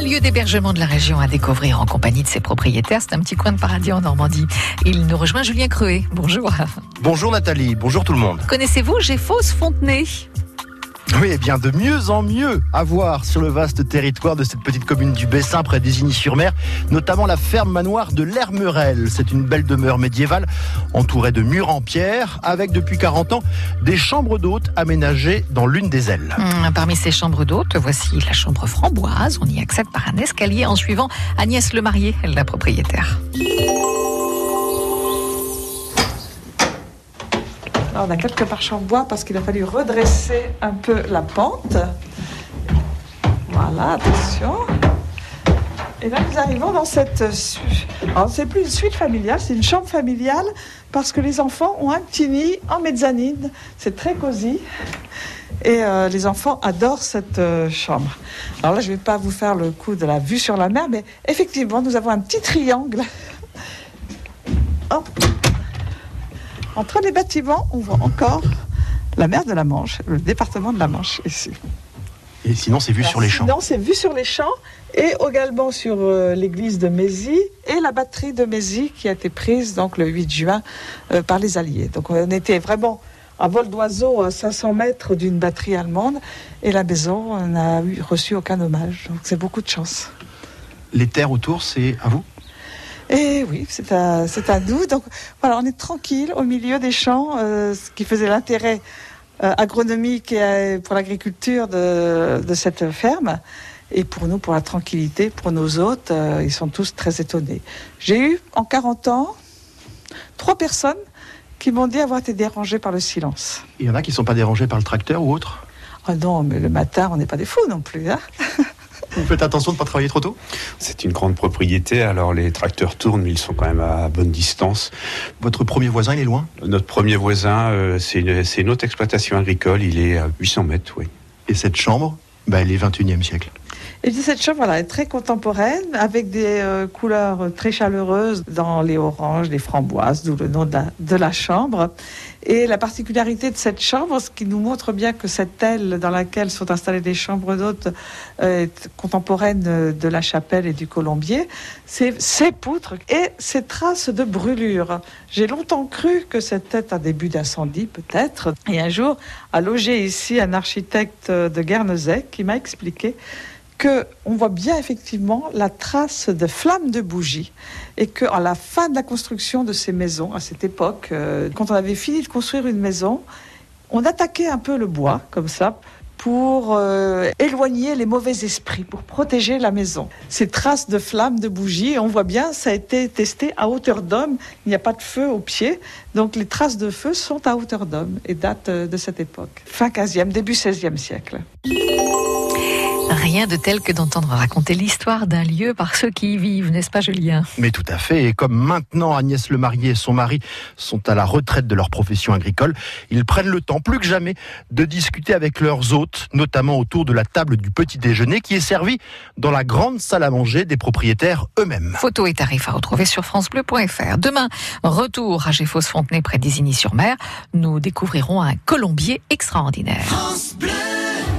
lieu d'hébergement de la région à découvrir en compagnie de ses propriétaires. C'est un petit coin de paradis en Normandie. Il nous rejoint Julien Creuet. Bonjour. Bonjour Nathalie, bonjour tout le monde. Connaissez-vous Géfos Fontenay? Oui, eh bien de mieux en mieux à voir sur le vaste territoire de cette petite commune du Bessin près d'Isigny-sur-Mer, notamment la ferme manoir de l'Hermerel. C'est une belle demeure médiévale entourée de murs en pierre avec depuis 40 ans des chambres d'hôtes aménagées dans l'une des ailes. Hum, parmi ces chambres d'hôtes, voici la chambre framboise. On y accède par un escalier en suivant Agnès Lemarié, la propriétaire. On a quelques marches en bois parce qu'il a fallu redresser un peu la pente. Voilà, attention. Et là, nous arrivons dans cette. Alors, c'est plus une suite familiale, c'est une chambre familiale parce que les enfants ont un petit nid en mezzanine. C'est très cosy. Et euh, les enfants adorent cette euh, chambre. Alors là, je ne vais pas vous faire le coup de la vue sur la mer, mais effectivement, nous avons un petit triangle. Hop. Entre les bâtiments, on voit encore la mer de la Manche, le département de la Manche ici. Et sinon, c'est vu sur les champs. Sinon, c'est vu sur les champs et également sur euh, l'église de Mézy et la batterie de Mézy qui a été prise donc le 8 juin euh, par les Alliés. Donc on était vraiment à vol d'oiseau à 500 mètres d'une batterie allemande et la maison n'a reçu aucun hommage. Donc c'est beaucoup de chance. Les terres autour, c'est à vous? Et oui, c'est à, à nous. Donc voilà, on est tranquille au milieu des champs, euh, ce qui faisait l'intérêt euh, agronomique et euh, pour l'agriculture de, de, cette ferme. Et pour nous, pour la tranquillité, pour nos hôtes, ils sont tous très étonnés. J'ai eu en 40 ans trois personnes qui m'ont dit avoir été dérangées par le silence. Il y en a qui ne sont pas dérangés par le tracteur ou autre? Ah non, mais le matin, on n'est pas des fous non plus. Hein Vous faites attention de ne pas travailler trop tôt? C'est une grande propriété, alors les tracteurs tournent, mais ils sont quand même à bonne distance. Votre premier voisin, il est loin? Notre premier voisin, euh, c'est une, autre exploitation agricole, il est à 800 mètres, oui. Et cette chambre, bah, elle est 21e siècle et cette chambre voilà, est très contemporaine, avec des euh, couleurs très chaleureuses dans les oranges, les framboises, d'où le nom de la, chambre. Et la particularité de cette chambre, ce qui nous montre bien que cette aile dans laquelle sont installées les chambres d'hôtes euh, est contemporaine de la chapelle et du colombier, c'est ces poutres et ces traces de brûlure. J'ai longtemps cru que c'était un début d'incendie, peut-être. Et un jour, a logé ici un architecte de Guernesey qui m'a expliqué que on voit bien effectivement la trace de flammes de bougies et que à la fin de la construction de ces maisons, à cette époque, euh, quand on avait fini de construire une maison, on attaquait un peu le bois comme ça pour euh, éloigner les mauvais esprits, pour protéger la maison. Ces traces de flammes de bougies, on voit bien, ça a été testé à hauteur d'homme. Il n'y a pas de feu au pied, donc les traces de feu sont à hauteur d'homme et datent euh, de cette époque, fin 15e, début 16e siècle. Rien de tel que d'entendre raconter l'histoire d'un lieu par ceux qui y vivent, n'est-ce pas Julien? Mais tout à fait, et comme maintenant Agnès Le Marié et son mari sont à la retraite de leur profession agricole, ils prennent le temps plus que jamais de discuter avec leurs hôtes, notamment autour de la table du petit déjeuner qui est servie dans la grande salle à manger des propriétaires eux-mêmes. Photos et tarifs à retrouver sur francebleu.fr. Demain, retour à Géfos-Fontenay près d'Isigny-sur-Mer, nous découvrirons un colombier extraordinaire. France Bleu